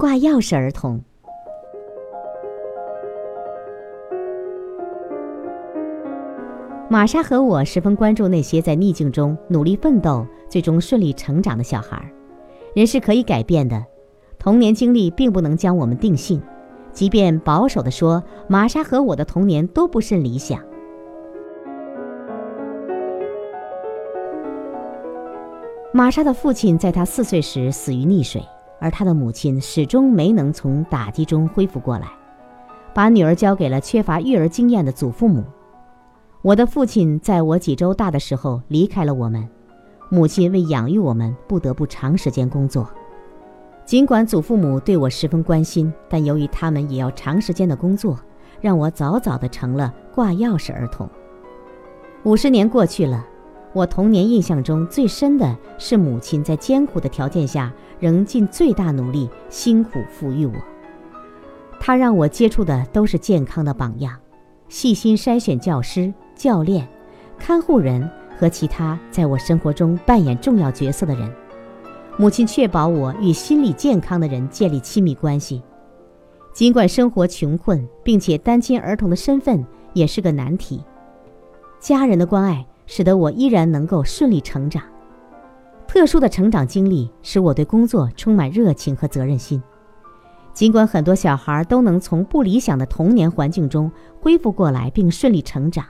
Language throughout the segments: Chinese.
挂钥匙儿童。玛莎和我十分关注那些在逆境中努力奋斗、最终顺利成长的小孩。人是可以改变的，童年经历并不能将我们定性。即便保守地说，玛莎和我的童年都不甚理想。玛莎的父亲在她四岁时死于溺水，而她的母亲始终没能从打击中恢复过来，把女儿交给了缺乏育儿经验的祖父母。我的父亲在我几周大的时候离开了我们，母亲为养育我们不得不长时间工作。尽管祖父母对我十分关心，但由于他们也要长时间的工作，让我早早的成了挂钥匙儿童。五十年过去了，我童年印象中最深的是母亲在艰苦的条件下仍尽最大努力辛苦抚育我。她让我接触的都是健康的榜样，细心筛选教师。教练、看护人和其他在我生活中扮演重要角色的人，母亲确保我与心理健康的人建立亲密关系。尽管生活穷困，并且单亲儿童的身份也是个难题，家人的关爱使得我依然能够顺利成长。特殊的成长经历使我对工作充满热情和责任心。尽管很多小孩都能从不理想的童年环境中恢复过来并顺利成长。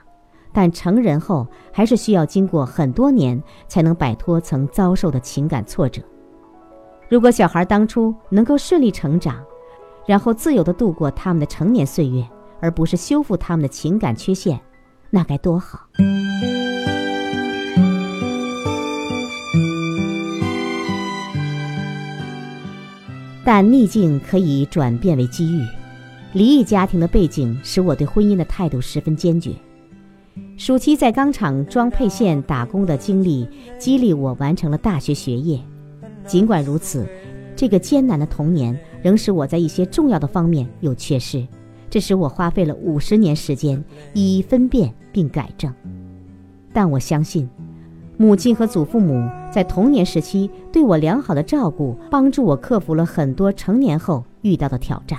但成人后还是需要经过很多年才能摆脱曾遭受的情感挫折。如果小孩当初能够顺利成长，然后自由地度过他们的成年岁月，而不是修复他们的情感缺陷，那该多好！但逆境可以转变为机遇。离异家庭的背景使我对婚姻的态度十分坚决。暑期在钢厂装配线打工的经历，激励我完成了大学学业。尽管如此，这个艰难的童年仍使我在一些重要的方面有缺失，这使我花费了五十年时间一一分辨并改正。但我相信，母亲和祖父母在童年时期对我良好的照顾，帮助我克服了很多成年后遇到的挑战。